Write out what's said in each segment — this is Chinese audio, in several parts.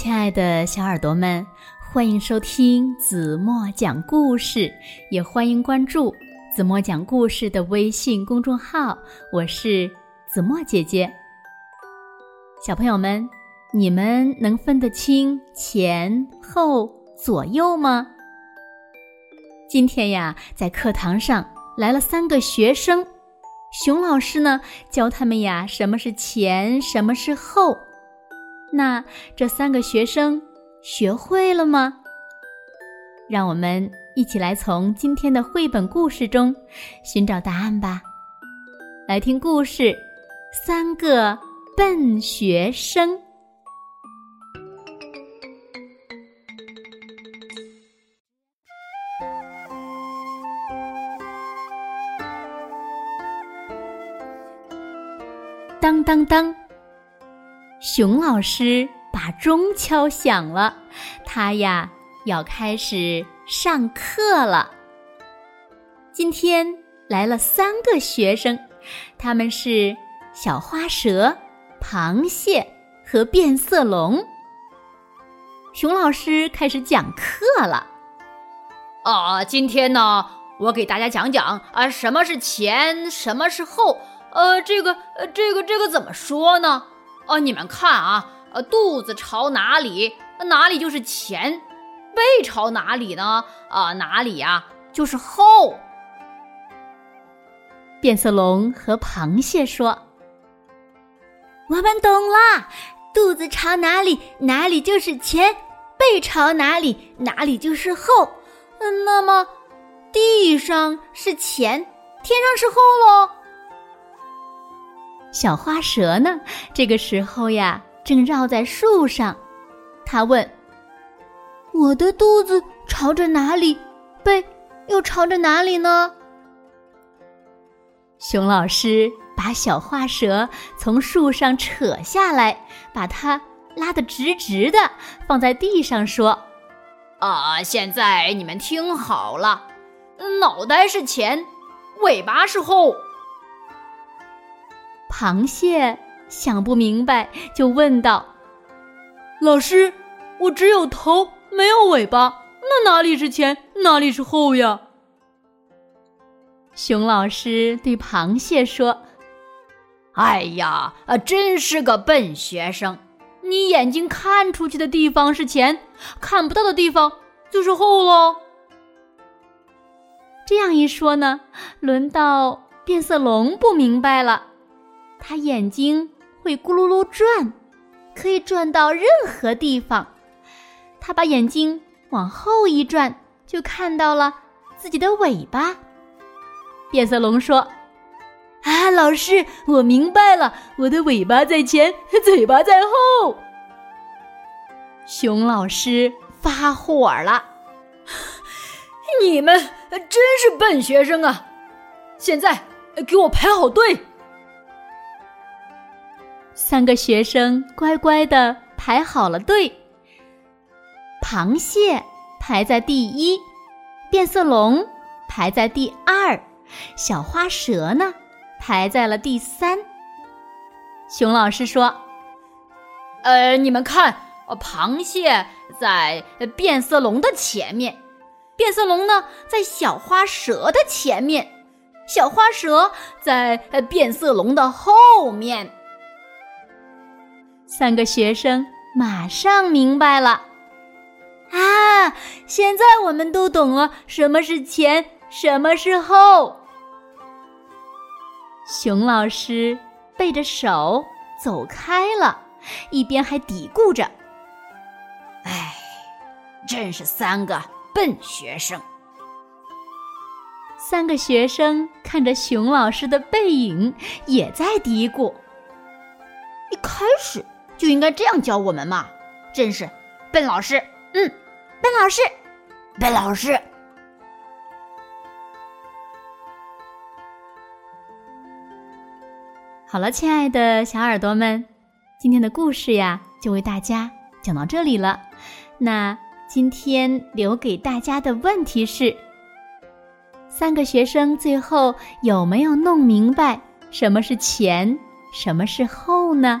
亲爱的小耳朵们，欢迎收听子墨讲故事，也欢迎关注子墨讲故事的微信公众号。我是子墨姐姐。小朋友们，你们能分得清前后左右吗？今天呀，在课堂上来了三个学生，熊老师呢教他们呀，什么是前，什么是后。那这三个学生学会了吗？让我们一起来从今天的绘本故事中寻找答案吧。来听故事《三个笨学生》。当当当！熊老师把钟敲响了，他呀要开始上课了。今天来了三个学生，他们是小花蛇、螃蟹和变色龙。熊老师开始讲课了。啊，今天呢，我给大家讲讲啊，什么是前，什么是后。呃，这个，呃，这个，这个怎么说呢？哦，你们看啊，呃，肚子朝哪里，哪里就是前；背朝哪里呢？啊，哪里呀就是后。变色龙和螃蟹说：“我们懂了，肚子朝哪里，哪里就是前；背朝哪里，哪里就是后。嗯，那么地上是前，天上是后喽。”小花蛇呢？这个时候呀，正绕在树上。他问：“我的肚子朝着哪里？背又朝着哪里呢？”熊老师把小花蛇从树上扯下来，把它拉得直直的，放在地上说：“啊，现在你们听好了，脑袋是前，尾巴是后。”螃蟹想不明白，就问道：“老师，我只有头没有尾巴，那哪里是前，哪里是后呀？”熊老师对螃蟹说：“哎呀，啊，真是个笨学生！你眼睛看出去的地方是前，看不到的地方就是后喽。”这样一说呢，轮到变色龙不明白了。它眼睛会咕噜噜转，可以转到任何地方。它把眼睛往后一转，就看到了自己的尾巴。变色龙说：“啊，老师，我明白了，我的尾巴在前，嘴巴在后。”熊老师发火了：“你们真是笨学生啊！现在给我排好队。”三个学生乖乖的排好了队。螃蟹排在第一，变色龙排在第二，小花蛇呢排在了第三。熊老师说：“呃，你们看，螃蟹在变色龙的前面，变色龙呢在小花蛇的前面，小花蛇在变色龙的后面。”三个学生马上明白了，啊！现在我们都懂了什么是前，什么是后。熊老师背着手走开了，一边还嘀咕着：“哎，真是三个笨学生。”三个学生看着熊老师的背影，也在嘀咕：“一开始。”就应该这样教我们嘛！真是笨老师，嗯，笨老师，笨老师。好了，亲爱的小耳朵们，今天的故事呀，就为大家讲到这里了。那今天留给大家的问题是：三个学生最后有没有弄明白什么是前，什么是后呢？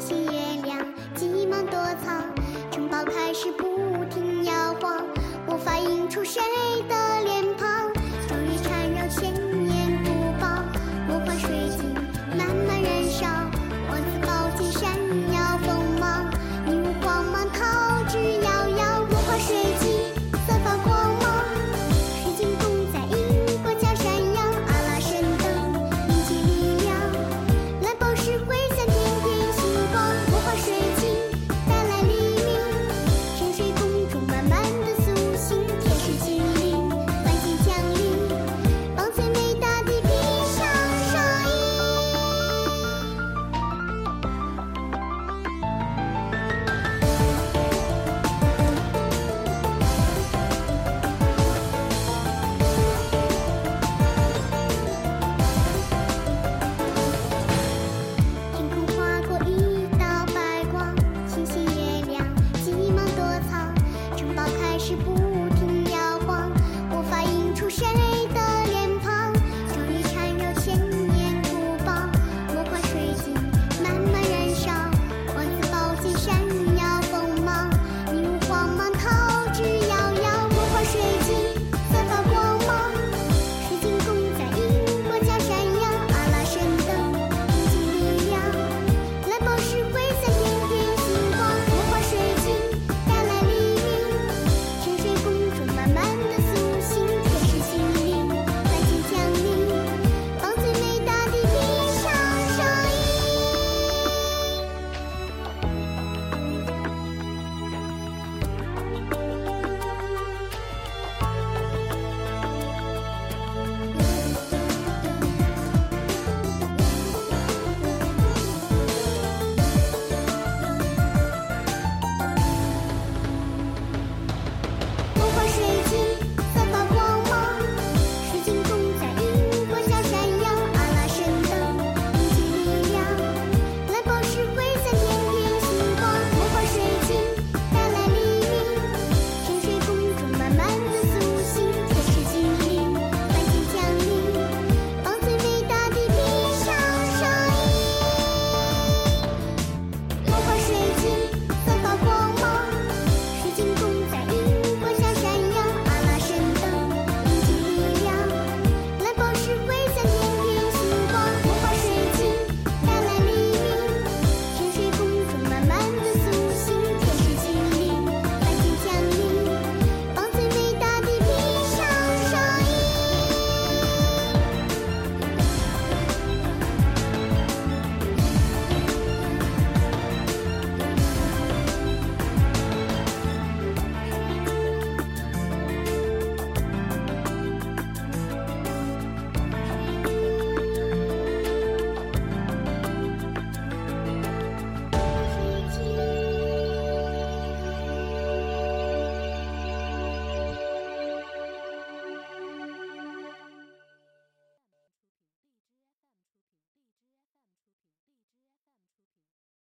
to see